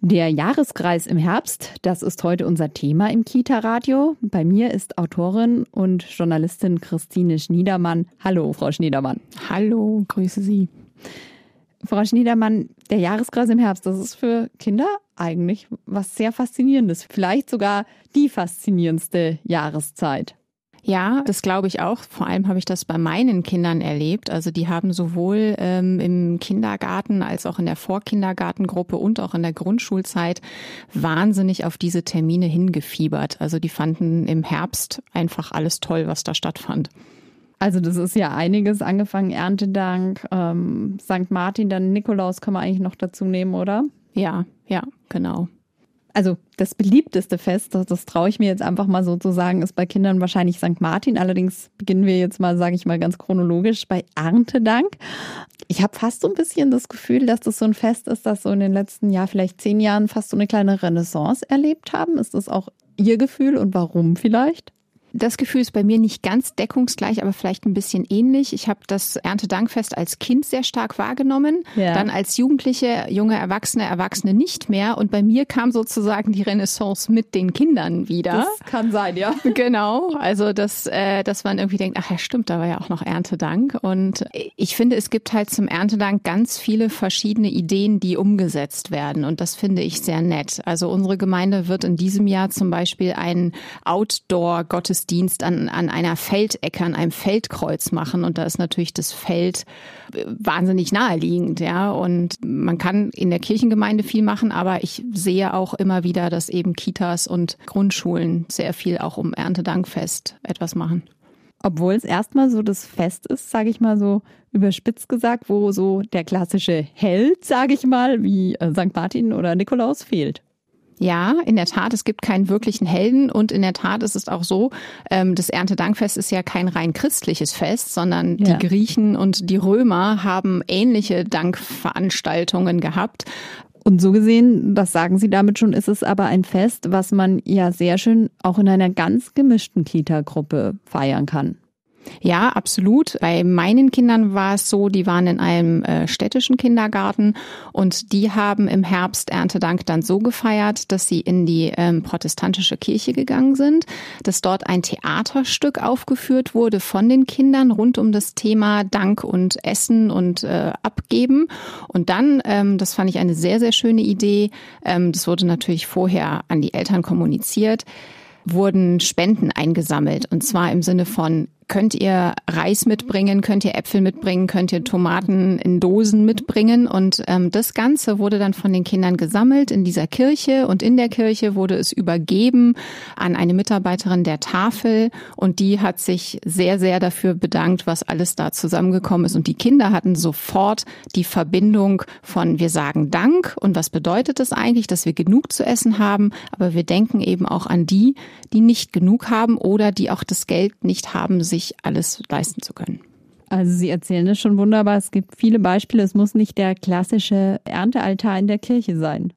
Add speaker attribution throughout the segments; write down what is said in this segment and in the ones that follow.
Speaker 1: Der Jahreskreis im Herbst, das ist heute unser Thema im Kita-Radio. Bei mir ist Autorin und Journalistin Christine Schniedermann. Hallo, Frau Schniedermann.
Speaker 2: Hallo, grüße Sie.
Speaker 1: Frau Schniedermann, der Jahreskreis im Herbst, das ist für Kinder eigentlich was sehr Faszinierendes. Vielleicht sogar die faszinierendste Jahreszeit.
Speaker 2: Ja, das glaube ich auch. Vor allem habe ich das bei meinen Kindern erlebt. Also die haben sowohl ähm, im Kindergarten als auch in der Vorkindergartengruppe und auch in der Grundschulzeit wahnsinnig auf diese Termine hingefiebert. Also die fanden im Herbst einfach alles toll, was da stattfand.
Speaker 1: Also das ist ja einiges, angefangen Erntedank, ähm, St. Martin, dann Nikolaus kann man eigentlich noch dazu nehmen, oder?
Speaker 2: Ja, ja, genau
Speaker 1: also das beliebteste Fest, das, das traue ich mir jetzt einfach mal so zu sagen, ist bei Kindern wahrscheinlich St. Martin. Allerdings beginnen wir jetzt mal, sage ich mal ganz chronologisch, bei Erntedank. Ich habe fast so ein bisschen das Gefühl, dass das so ein Fest ist, das so in den letzten Jahr, vielleicht zehn Jahren fast so eine kleine Renaissance erlebt haben. Ist das auch Ihr Gefühl und warum vielleicht?
Speaker 2: Das Gefühl ist bei mir nicht ganz deckungsgleich, aber vielleicht ein bisschen ähnlich. Ich habe das Erntedankfest als Kind sehr stark wahrgenommen, ja. dann als Jugendliche, junge Erwachsene, Erwachsene nicht mehr. Und bei mir kam sozusagen die Renaissance mit den Kindern wieder.
Speaker 1: Das kann sein, ja.
Speaker 2: Genau. Also dass, äh, dass man irgendwie denkt, ach ja, stimmt, da war ja auch noch Erntedank. Und ich finde, es gibt halt zum Erntedank ganz viele verschiedene Ideen, die umgesetzt werden. Und das finde ich sehr nett. Also unsere Gemeinde wird in diesem Jahr zum Beispiel einen Outdoor-Gottesdienst Gottesdienst an, an einer Feldecke, an einem Feldkreuz machen. Und da ist natürlich das Feld äh, wahnsinnig naheliegend, ja. Und man kann in der Kirchengemeinde viel machen, aber ich sehe auch immer wieder, dass eben Kitas und Grundschulen sehr viel auch um Erntedankfest etwas machen.
Speaker 1: Obwohl es erstmal so das Fest ist, sage ich mal so überspitzt gesagt, wo so der klassische Held, sage ich mal, wie äh, St. Martin oder Nikolaus fehlt.
Speaker 2: Ja, in der Tat, es gibt keinen wirklichen Helden und in der Tat ist es auch so, ähm, das Erntedankfest ist ja kein rein christliches Fest, sondern ja. die Griechen und die Römer haben ähnliche Dankveranstaltungen gehabt.
Speaker 1: Und so gesehen, das sagen Sie damit schon, ist es aber ein Fest, was man ja sehr schön auch in einer ganz gemischten Kita-Gruppe feiern kann.
Speaker 2: Ja, absolut. Bei meinen Kindern war es so, die waren in einem äh, städtischen Kindergarten und die haben im Herbst Erntedank dann so gefeiert, dass sie in die ähm, protestantische Kirche gegangen sind, dass dort ein Theaterstück aufgeführt wurde von den Kindern rund um das Thema Dank und Essen und äh, Abgeben. Und dann, ähm, das fand ich eine sehr, sehr schöne Idee, ähm, das wurde natürlich vorher an die Eltern kommuniziert, wurden Spenden eingesammelt. Und zwar im Sinne von könnt ihr Reis mitbringen, könnt ihr Äpfel mitbringen, könnt ihr Tomaten in Dosen mitbringen. Und ähm, das Ganze wurde dann von den Kindern gesammelt in dieser Kirche. Und in der Kirche wurde es übergeben an eine Mitarbeiterin der Tafel. Und die hat sich sehr, sehr dafür bedankt, was alles da zusammengekommen ist. Und die Kinder hatten sofort die Verbindung von wir sagen Dank. Und was bedeutet es das eigentlich, dass wir genug zu essen haben, aber wir denken eben auch an die, die nicht genug haben oder die auch das Geld nicht haben, sich sich alles leisten zu können.
Speaker 1: Also Sie erzählen es schon wunderbar. Es gibt viele Beispiele. Es muss nicht der klassische Erntealtar in der Kirche sein.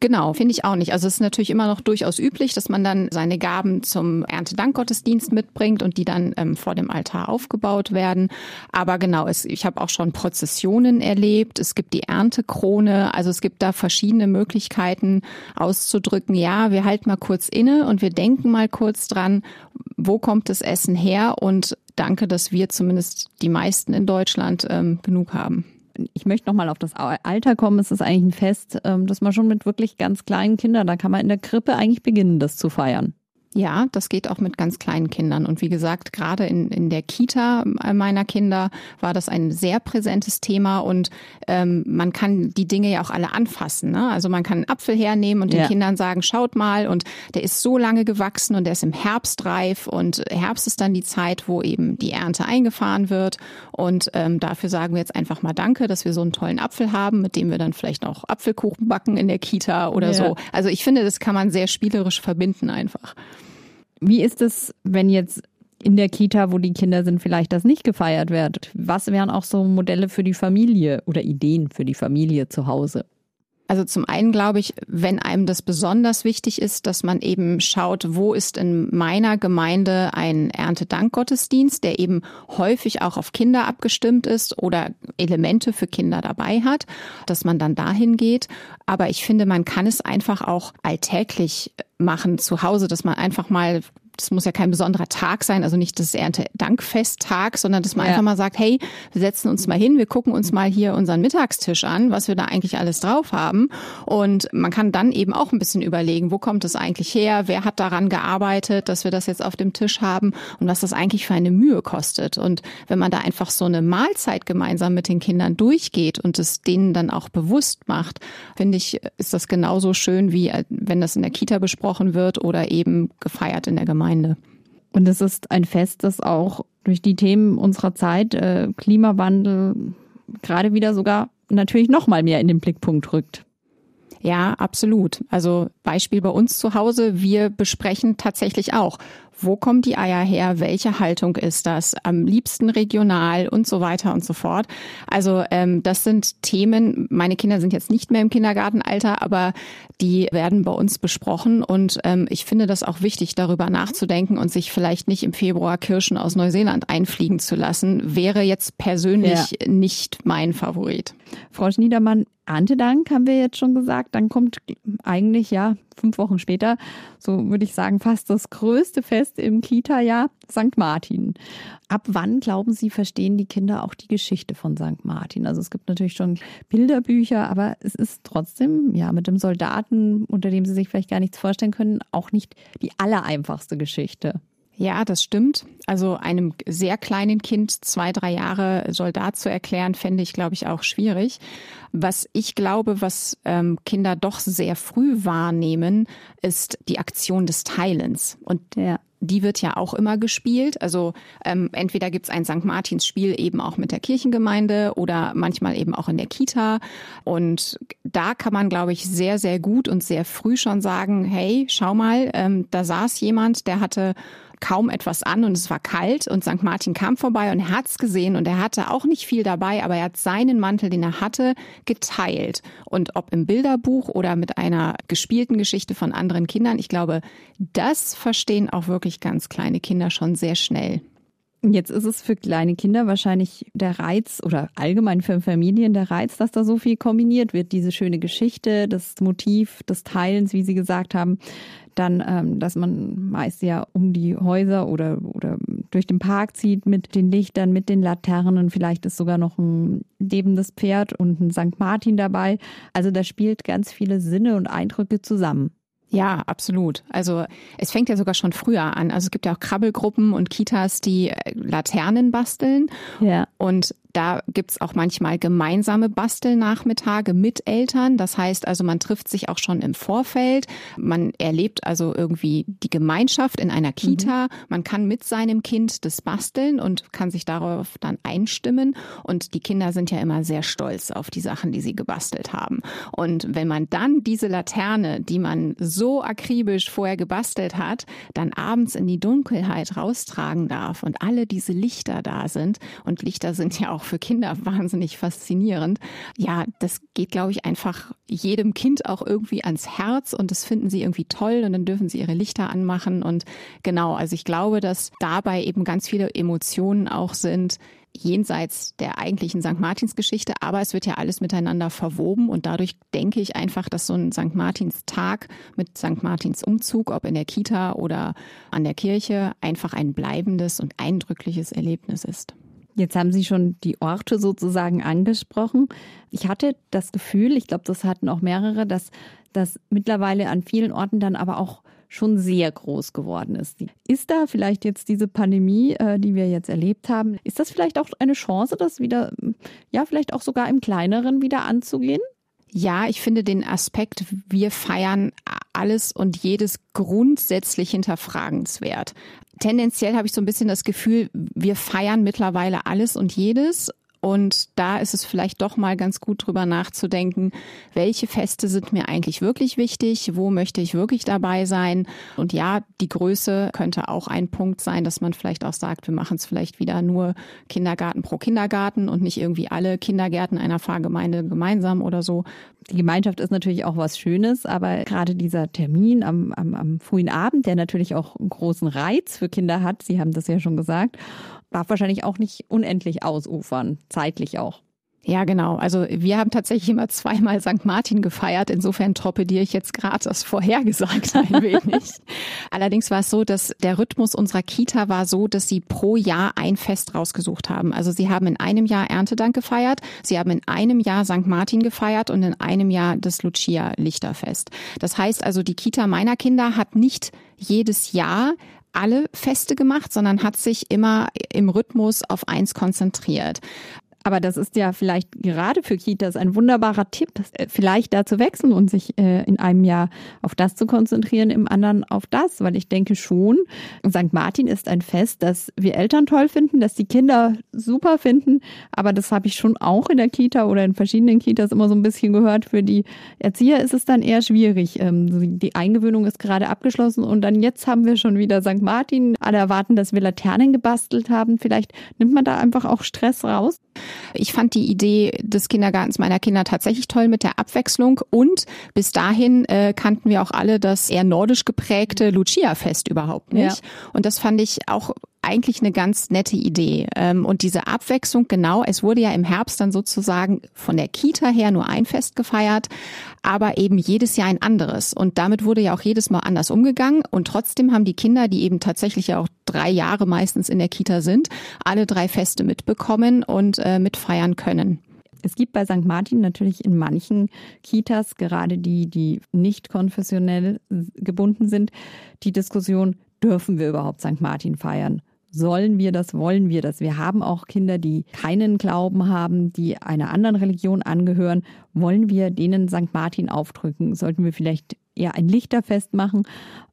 Speaker 2: Genau, finde ich auch nicht. Also es ist natürlich immer noch durchaus üblich, dass man dann seine Gaben zum Erntedankgottesdienst mitbringt und die dann ähm, vor dem Altar aufgebaut werden. Aber genau, es, ich habe auch schon Prozessionen erlebt. Es gibt die Erntekrone. Also es gibt da verschiedene Möglichkeiten auszudrücken. Ja, wir halten mal kurz inne und wir denken mal kurz dran, wo kommt das Essen her und danke, dass wir zumindest die meisten in Deutschland ähm, genug haben
Speaker 1: ich möchte nochmal auf das Alter kommen. Es ist eigentlich ein Fest, ähm, dass man schon mit wirklich ganz kleinen Kindern, da kann man in der Krippe eigentlich beginnen, das zu feiern.
Speaker 2: Ja, das geht auch mit ganz kleinen Kindern. Und wie gesagt, gerade in, in der Kita meiner Kinder war das ein sehr präsentes Thema und ähm, man kann die Dinge ja auch alle anfassen. Ne? Also man kann einen Apfel hernehmen und den ja. Kindern sagen, schaut mal, und der ist so lange gewachsen und der ist im Herbst reif und Herbst ist dann die Zeit, wo eben die Ernte eingefahren wird. Und ähm, dafür sagen wir jetzt einfach mal Danke, dass wir so einen tollen Apfel haben, mit dem wir dann vielleicht auch Apfelkuchen backen in der Kita oder ja. so. Also ich finde, das kann man sehr spielerisch verbinden einfach.
Speaker 1: Wie ist es, wenn jetzt in der Kita, wo die Kinder sind, vielleicht das nicht gefeiert wird? Was wären auch so Modelle für die Familie oder Ideen für die Familie zu Hause?
Speaker 2: Also zum einen glaube ich, wenn einem das besonders wichtig ist, dass man eben schaut, wo ist in meiner Gemeinde ein Erntedankgottesdienst, der eben häufig auch auf Kinder abgestimmt ist oder Elemente für Kinder dabei hat, dass man dann dahin geht. Aber ich finde, man kann es einfach auch alltäglich machen zu Hause, dass man einfach mal das muss ja kein besonderer Tag sein, also nicht das Erntedankfesttag, sondern dass man ja. einfach mal sagt, hey, wir setzen uns mal hin, wir gucken uns mal hier unseren Mittagstisch an, was wir da eigentlich alles drauf haben. Und man kann dann eben auch ein bisschen überlegen, wo kommt es eigentlich her, wer hat daran gearbeitet, dass wir das jetzt auf dem Tisch haben und was das eigentlich für eine Mühe kostet. Und wenn man da einfach so eine Mahlzeit gemeinsam mit den Kindern durchgeht und es denen dann auch bewusst macht, finde ich, ist das genauso schön, wie äh, wenn das in der Kita besprochen wird oder eben gefeiert in der Gemeinde. Gemeinde.
Speaker 1: Und es ist ein Fest, das auch durch die Themen unserer Zeit, äh, Klimawandel, gerade wieder sogar natürlich noch mal mehr in den Blickpunkt rückt.
Speaker 2: Ja, absolut. Also Beispiel bei uns zu Hause, wir besprechen tatsächlich auch, wo kommen die Eier her, welche Haltung ist das, am liebsten regional und so weiter und so fort. Also ähm, das sind Themen, meine Kinder sind jetzt nicht mehr im Kindergartenalter, aber die werden bei uns besprochen und ähm, ich finde das auch wichtig, darüber nachzudenken und sich vielleicht nicht im Februar Kirschen aus Neuseeland einfliegen zu lassen, wäre jetzt persönlich ja. nicht mein Favorit.
Speaker 1: Frau Schniedermann, Erntedank haben wir jetzt schon gesagt, dann kommt eigentlich ja fünf Wochen später, so würde ich sagen, fast das größte Fest im Kita-Jahr, St. Martin. Ab wann, glauben Sie, verstehen die Kinder auch die Geschichte von St. Martin? Also es gibt natürlich schon Bilderbücher, aber es ist trotzdem, ja, mit dem Soldaten, unter dem Sie sich vielleicht gar nichts vorstellen können, auch nicht die allereinfachste Geschichte.
Speaker 2: Ja, das stimmt. Also einem sehr kleinen Kind zwei, drei Jahre Soldat zu erklären, fände ich, glaube ich, auch schwierig. Was ich glaube, was ähm, Kinder doch sehr früh wahrnehmen, ist die Aktion des Teilens. Und ja die wird ja auch immer gespielt. Also ähm, entweder gibt's ein St. Martins-Spiel eben auch mit der Kirchengemeinde oder manchmal eben auch in der Kita. Und da kann man, glaube ich, sehr, sehr gut und sehr früh schon sagen, hey, schau mal, ähm, da saß jemand, der hatte kaum etwas an und es war kalt und St. Martin kam vorbei und er hat's gesehen und er hatte auch nicht viel dabei, aber er hat seinen Mantel, den er hatte, geteilt. Und ob im Bilderbuch oder mit einer gespielten Geschichte von anderen Kindern, ich glaube, das verstehen auch wirklich ganz kleine Kinder schon sehr schnell.
Speaker 1: Jetzt ist es für kleine Kinder wahrscheinlich der Reiz oder allgemein für Familien der Reiz, dass da so viel kombiniert wird. Diese schöne Geschichte, das Motiv des Teilens, wie Sie gesagt haben. Dann, ähm, dass man meist ja um die Häuser oder, oder durch den Park zieht mit den Lichtern, mit den Laternen. Vielleicht ist sogar noch ein lebendes Pferd und ein St. Martin dabei. Also da spielt ganz viele Sinne und Eindrücke zusammen.
Speaker 2: Ja, absolut. Also es fängt ja sogar schon früher an. Also es gibt ja auch Krabbelgruppen und Kitas, die äh, Laternen basteln. Ja. Und da gibt's auch manchmal gemeinsame Bastelnachmittage mit Eltern. Das heißt also, man trifft sich auch schon im Vorfeld. Man erlebt also irgendwie die Gemeinschaft in einer Kita. Mhm. Man kann mit seinem Kind das basteln und kann sich darauf dann einstimmen. Und die Kinder sind ja immer sehr stolz auf die Sachen, die sie gebastelt haben. Und wenn man dann diese Laterne, die man so akribisch vorher gebastelt hat, dann abends in die Dunkelheit raustragen darf und alle diese Lichter da sind, und Lichter sind ja auch für Kinder wahnsinnig faszinierend. Ja, das geht, glaube ich, einfach jedem Kind auch irgendwie ans Herz und das finden sie irgendwie toll und dann dürfen sie ihre Lichter anmachen. Und genau, also ich glaube, dass dabei eben ganz viele Emotionen auch sind, jenseits der eigentlichen St. Martins Geschichte, aber es wird ja alles miteinander verwoben und dadurch denke ich einfach, dass so ein St. Martins Tag mit St. Martins Umzug, ob in der Kita oder an der Kirche, einfach ein bleibendes und eindrückliches Erlebnis ist.
Speaker 1: Jetzt haben Sie schon die Orte sozusagen angesprochen. Ich hatte das Gefühl, ich glaube, das hatten auch mehrere, dass das mittlerweile an vielen Orten dann aber auch schon sehr groß geworden ist. Ist da vielleicht jetzt diese Pandemie, äh, die wir jetzt erlebt haben, ist das vielleicht auch eine Chance, das wieder, ja, vielleicht auch sogar im kleineren wieder anzugehen?
Speaker 2: Ja, ich finde den Aspekt, wir feiern alles und jedes grundsätzlich hinterfragenswert tendenziell habe ich so ein bisschen das Gefühl, wir feiern mittlerweile alles und jedes Und da ist es vielleicht doch mal ganz gut drüber nachzudenken, welche Feste sind mir eigentlich wirklich wichtig, wo möchte ich wirklich dabei sein. Und ja, die Größe könnte auch ein Punkt sein, dass man vielleicht auch sagt, wir machen es vielleicht wieder nur Kindergarten pro Kindergarten und nicht irgendwie alle Kindergärten einer Pfarrgemeinde gemeinsam oder so.
Speaker 1: Die Gemeinschaft ist natürlich auch was Schönes, aber gerade dieser Termin am, am, am frühen Abend, der natürlich auch einen großen Reiz für Kinder hat, Sie haben das ja schon gesagt, darf wahrscheinlich auch nicht unendlich ausufern, zeitlich auch.
Speaker 2: Ja, genau. Also wir haben tatsächlich immer zweimal St. Martin gefeiert. Insofern torpediere ich jetzt gerade das vorhergesagt ein wenig. Allerdings war es so, dass der Rhythmus unserer Kita war so, dass sie pro Jahr ein Fest rausgesucht haben. Also sie haben in einem Jahr Erntedank gefeiert, sie haben in einem Jahr St. Martin gefeiert und in einem Jahr das Lucia Lichterfest. Das heißt also, die Kita meiner Kinder hat nicht jedes Jahr alle Feste gemacht, sondern hat sich immer im Rhythmus auf eins konzentriert.
Speaker 1: Aber das ist ja vielleicht gerade für Kitas ein wunderbarer Tipp, äh, vielleicht da zu wechseln und sich äh, in einem Jahr auf das zu konzentrieren, im anderen auf das. Weil ich denke schon, St. Martin ist ein Fest, das wir Eltern toll finden, das die Kinder super finden. Aber das habe ich schon auch in der Kita oder in verschiedenen Kitas immer so ein bisschen gehört. Für die Erzieher ist es dann eher schwierig. Ähm, die Eingewöhnung ist gerade abgeschlossen und dann jetzt haben wir schon wieder St. Martin. Alle erwarten, dass wir Laternen gebastelt haben. Vielleicht nimmt man da einfach auch Stress raus.
Speaker 2: Ich fand die Idee des Kindergartens meiner Kinder tatsächlich toll mit der Abwechslung und bis dahin äh, kannten wir auch alle das eher nordisch geprägte Lucia-Fest überhaupt nicht. Ja. Und das fand ich auch eigentlich eine ganz nette Idee. Ähm, und diese Abwechslung, genau, es wurde ja im Herbst dann sozusagen von der Kita her nur ein Fest gefeiert, aber eben jedes Jahr ein anderes. Und damit wurde ja auch jedes Mal anders umgegangen. Und trotzdem haben die Kinder, die eben tatsächlich ja auch drei Jahre meistens in der Kita sind, alle drei Feste mitbekommen und äh, mitfeiern können.
Speaker 1: Es gibt bei St. Martin natürlich in manchen Kitas, gerade die, die nicht konfessionell gebunden sind, die Diskussion, dürfen wir überhaupt St. Martin feiern? Sollen wir das, wollen wir das? Wir haben auch Kinder, die keinen Glauben haben, die einer anderen Religion angehören. Wollen wir denen St. Martin aufdrücken? Sollten wir vielleicht eher ein Lichterfest machen?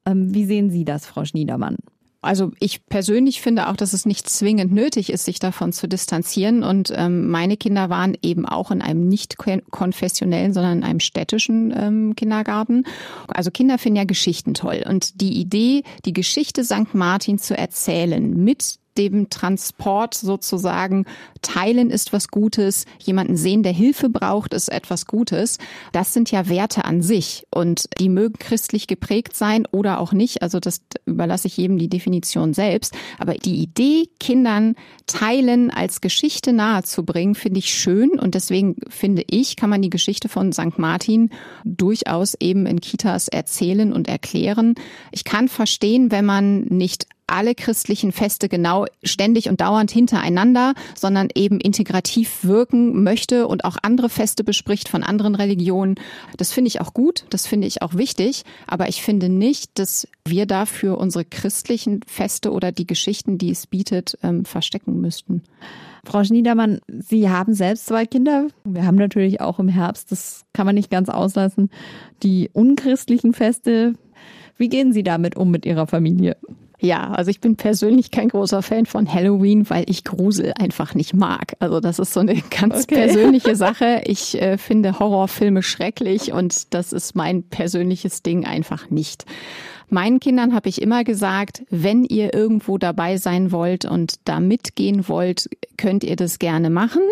Speaker 1: Ähm, wie sehen Sie das, Frau Schniedermann?
Speaker 2: Also ich persönlich finde auch, dass es nicht zwingend nötig ist, sich davon zu distanzieren. Und ähm, meine Kinder waren eben auch in einem nicht konfessionellen, sondern in einem städtischen ähm, Kindergarten. Also Kinder finden ja Geschichten toll. Und die Idee, die Geschichte St. Martin zu erzählen mit dem Transport sozusagen teilen ist was Gutes, jemanden sehen, der Hilfe braucht, ist etwas Gutes. Das sind ja Werte an sich und die mögen christlich geprägt sein oder auch nicht. Also das überlasse ich jedem die Definition selbst. Aber die Idee, Kindern teilen als Geschichte nahezubringen, finde ich schön und deswegen finde ich, kann man die Geschichte von St. Martin durchaus eben in Kitas erzählen und erklären. Ich kann verstehen, wenn man nicht alle christlichen Feste genau ständig und dauernd hintereinander, sondern eben integrativ wirken möchte und auch andere Feste bespricht von anderen Religionen. Das finde ich auch gut, das finde ich auch wichtig, aber ich finde nicht, dass wir dafür unsere christlichen Feste oder die Geschichten, die es bietet, ähm, verstecken müssten.
Speaker 1: Frau Schniedermann, Sie haben selbst zwei Kinder. Wir haben natürlich auch im Herbst, das kann man nicht ganz auslassen, die unchristlichen Feste. Wie gehen Sie damit um mit Ihrer Familie?
Speaker 2: Ja, also ich bin persönlich kein großer Fan von Halloween, weil ich Grusel einfach nicht mag. Also das ist so eine ganz okay. persönliche Sache. Ich äh, finde Horrorfilme schrecklich und das ist mein persönliches Ding einfach nicht. Meinen Kindern habe ich immer gesagt, wenn ihr irgendwo dabei sein wollt und da mitgehen wollt, könnt ihr das gerne machen.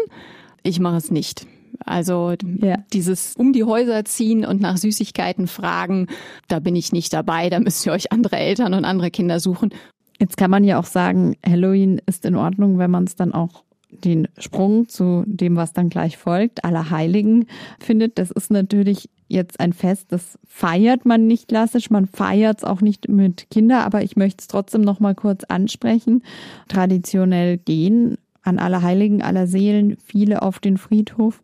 Speaker 2: Ich mache es nicht. Also ja. dieses um die Häuser ziehen und nach Süßigkeiten fragen, da bin ich nicht dabei. Da müsst ihr euch andere Eltern und andere Kinder suchen.
Speaker 1: Jetzt kann man ja auch sagen, Halloween ist in Ordnung, wenn man es dann auch den Sprung zu dem, was dann gleich folgt, aller Heiligen findet. Das ist natürlich jetzt ein Fest, das feiert man nicht klassisch, man feiert es auch nicht mit Kindern, aber ich möchte es trotzdem noch mal kurz ansprechen. Traditionell gehen an Allerheiligen, aller Seelen viele auf den Friedhof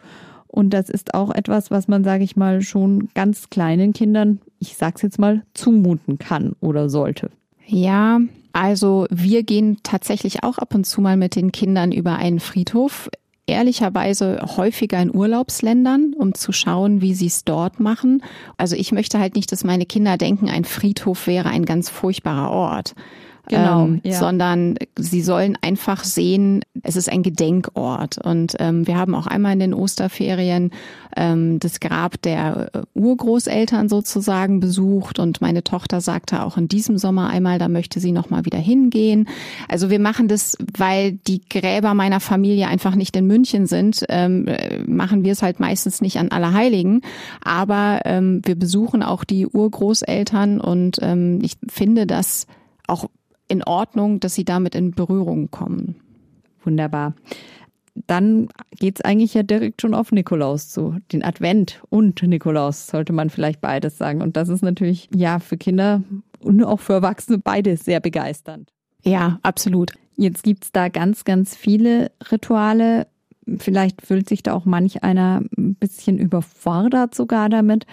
Speaker 1: und das ist auch etwas, was man, sage ich mal, schon ganz kleinen Kindern, ich sag's jetzt mal, zumuten kann oder sollte.
Speaker 2: Ja, also wir gehen tatsächlich auch ab und zu mal mit den Kindern über einen Friedhof. Ehrlicherweise häufiger in Urlaubsländern, um zu schauen, wie sie es dort machen. Also ich möchte halt nicht, dass meine Kinder denken, ein Friedhof wäre ein ganz furchtbarer Ort genau, ähm, ja. sondern sie sollen einfach sehen, es ist ein Gedenkort. Und ähm, wir haben auch einmal in den Osterferien ähm, das Grab der äh, Urgroßeltern sozusagen besucht und meine Tochter sagte auch in diesem Sommer einmal, da möchte sie noch mal wieder hingehen. Also wir machen das, weil die Gräber meiner Familie einfach nicht in München sind, ähm, äh, machen wir es halt meistens nicht an Allerheiligen, aber ähm, wir besuchen auch die Urgroßeltern und ähm, ich finde das auch in Ordnung, dass sie damit in Berührung kommen.
Speaker 1: Wunderbar dann geht's eigentlich ja direkt schon auf Nikolaus zu. Den Advent und Nikolaus sollte man vielleicht beides sagen. Und das ist natürlich ja für Kinder und auch für Erwachsene beides sehr begeisternd.
Speaker 2: Ja, absolut.
Speaker 1: Jetzt gibt's da ganz, ganz viele Rituale. Vielleicht fühlt sich da auch manch einer ein bisschen überfordert sogar damit.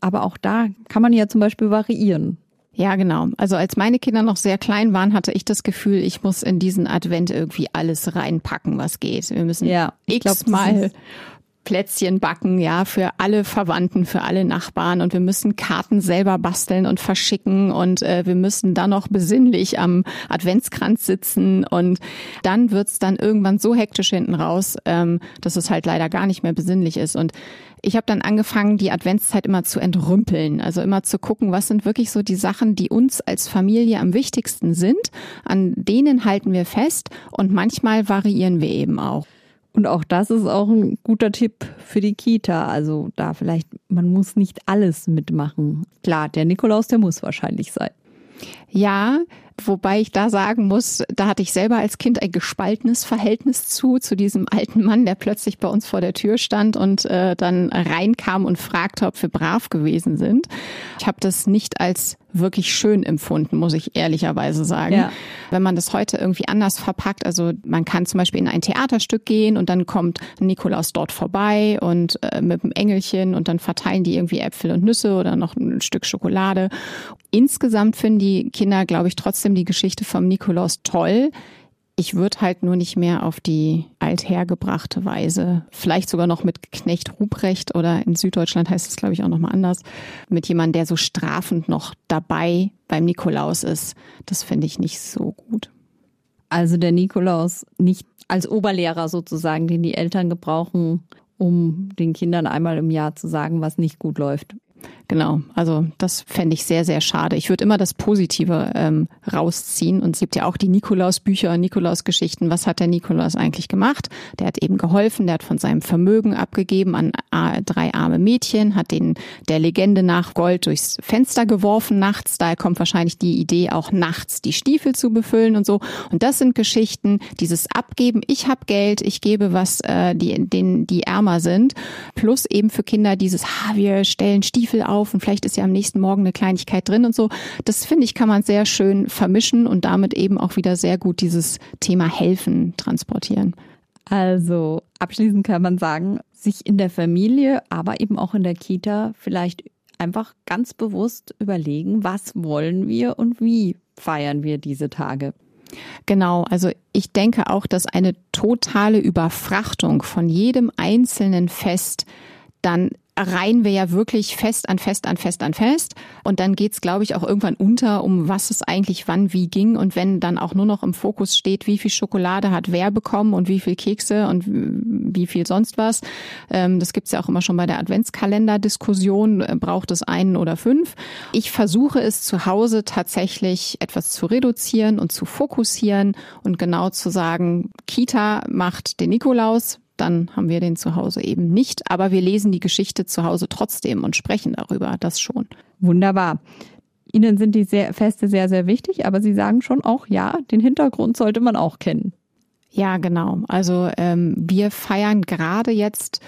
Speaker 1: Aber auch da kann man ja zum Beispiel variieren.
Speaker 2: Ja, genau. Also als meine Kinder noch sehr klein waren, hatte ich das Gefühl, ich muss in diesen Advent irgendwie alles reinpacken, was geht. Wir müssen ja, x-mal Plätzchen backen, ja, für alle Verwandten, für alle Nachbarn. Und wir müssen Karten selber basteln und verschicken. Und äh, wir müssen dann noch besinnlich am Adventskranz sitzen. Und dann wird's dann irgendwann so hektisch hinten raus, ähm, dass es halt leider gar nicht mehr besinnlich ist. Und ich habe dann angefangen, die Adventszeit immer zu entrümpeln, also immer zu gucken, was sind wirklich so die Sachen, die uns als Familie am wichtigsten sind, an denen halten wir fest. Und manchmal variieren wir eben auch.
Speaker 1: Und auch das ist auch ein guter Tipp für die Kita. Also da vielleicht, man muss nicht alles mitmachen. Klar, der Nikolaus, der muss wahrscheinlich sein.
Speaker 2: Ja, Wobei ich da sagen muss, da hatte ich selber als Kind ein gespaltenes Verhältnis zu, zu diesem alten Mann, der plötzlich bei uns vor der Tür stand und äh, dann reinkam und fragte, ob wir brav gewesen sind. Ich habe das nicht als wirklich schön empfunden, muss ich ehrlicherweise sagen. Ja. Wenn man das heute irgendwie anders verpackt, also man kann zum Beispiel in ein Theaterstück gehen und dann kommt Nikolaus dort vorbei und äh, mit dem Engelchen und dann verteilen die irgendwie Äpfel und Nüsse oder noch ein Stück Schokolade. Insgesamt finden die Kinder, glaube ich, trotzdem die Geschichte vom Nikolaus toll. Ich würde halt nur nicht mehr auf die althergebrachte Weise, vielleicht sogar noch mit Knecht Ruprecht oder in Süddeutschland heißt es, glaube ich, auch nochmal anders, mit jemandem, der so strafend noch dabei beim Nikolaus ist. Das finde ich nicht so gut.
Speaker 1: Also der Nikolaus nicht als Oberlehrer sozusagen, den die Eltern gebrauchen, um den Kindern einmal im Jahr zu sagen, was nicht gut läuft.
Speaker 2: Genau, also das fände ich sehr, sehr schade. Ich würde immer das Positive ähm, rausziehen. Und es gibt ja auch die Nikolaus-Bücher, Nikolaus-Geschichten. Was hat der Nikolaus eigentlich gemacht? Der hat eben geholfen, der hat von seinem Vermögen abgegeben an drei arme Mädchen, hat den der Legende nach Gold durchs Fenster geworfen nachts. Daher kommt wahrscheinlich die Idee, auch nachts die Stiefel zu befüllen und so. Und das sind Geschichten, dieses Abgeben, ich habe Geld, ich gebe was, äh, die, denen die ärmer sind. Plus eben für Kinder dieses, ha, wir stellen Stiefel auf auf und vielleicht ist ja am nächsten Morgen eine Kleinigkeit drin und so. Das finde ich, kann man sehr schön vermischen und damit eben auch wieder sehr gut dieses Thema Helfen transportieren.
Speaker 1: Also abschließend kann man sagen, sich in der Familie, aber eben auch in der Kita vielleicht einfach ganz bewusst überlegen, was wollen wir und wie feiern wir diese Tage.
Speaker 2: Genau, also ich denke auch, dass eine totale Überfrachtung von jedem einzelnen Fest dann reihen wir ja wirklich fest an fest an fest an fest. Und dann geht's, glaube ich, auch irgendwann unter, um was es eigentlich wann wie ging. Und wenn dann auch nur noch im Fokus steht, wie viel Schokolade hat wer bekommen und wie viel Kekse und wie viel sonst was. Ähm, das gibt's ja auch immer schon bei der Adventskalender-Diskussion. Äh, braucht es einen oder fünf? Ich versuche es zu Hause tatsächlich etwas zu reduzieren und zu fokussieren und genau zu sagen, Kita macht den Nikolaus, dann haben wir den zu Hause eben nicht. Aber wir lesen die Geschichte zu Hause trotzdem und sprechen darüber, das schon.
Speaker 1: Wunderbar. Ihnen sind die sehr, Feste sehr, sehr wichtig, aber Sie sagen schon auch, ja, den Hintergrund sollte man auch kennen.
Speaker 2: Ja, genau. Also ähm, wir feiern gerade jetzt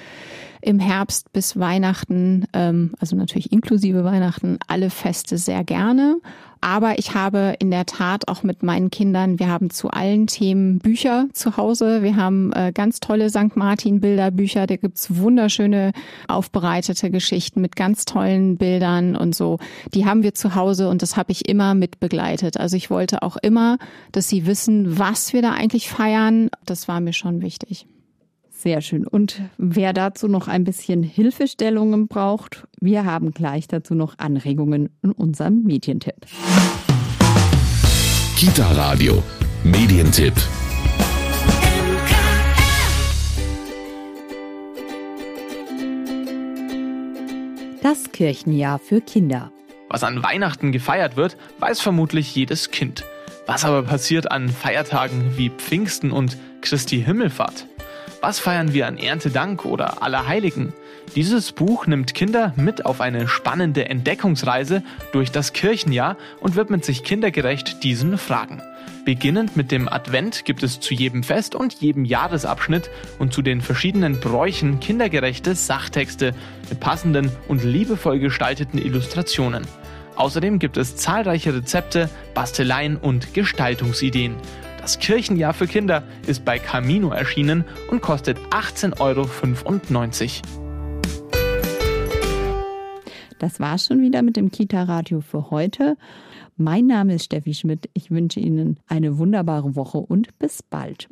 Speaker 2: im Herbst bis Weihnachten, ähm, also natürlich inklusive Weihnachten, alle Feste sehr gerne. Aber ich habe in der Tat auch mit meinen Kindern, wir haben zu allen Themen Bücher zu Hause. Wir haben äh, ganz tolle St. Martin Bilderbücher. Da gibt's wunderschöne aufbereitete Geschichten mit ganz tollen Bildern und so. Die haben wir zu Hause und das habe ich immer mit begleitet. Also ich wollte auch immer, dass sie wissen, was wir da eigentlich feiern. Das war mir schon wichtig.
Speaker 1: Sehr schön. Und wer dazu noch ein bisschen Hilfestellungen braucht, wir haben gleich dazu noch Anregungen in unserem Medientipp.
Speaker 3: Kita Radio, Medientipp.
Speaker 1: Das Kirchenjahr für Kinder.
Speaker 4: Was an Weihnachten gefeiert wird, weiß vermutlich jedes Kind. Was aber passiert an Feiertagen wie Pfingsten und Christi Himmelfahrt? Was feiern wir an Erntedank oder Allerheiligen? Dieses Buch nimmt Kinder mit auf eine spannende Entdeckungsreise durch das Kirchenjahr und widmet sich kindergerecht diesen Fragen. Beginnend mit dem Advent gibt es zu jedem Fest und jedem Jahresabschnitt und zu den verschiedenen Bräuchen kindergerechte Sachtexte mit passenden und liebevoll gestalteten Illustrationen. Außerdem gibt es zahlreiche Rezepte, Basteleien und Gestaltungsideen. Das Kirchenjahr für Kinder ist bei Camino erschienen und kostet 18,95 Euro.
Speaker 1: Das war schon wieder mit dem Kita-Radio für heute. Mein Name ist Steffi Schmidt. Ich wünsche Ihnen eine wunderbare Woche und bis bald.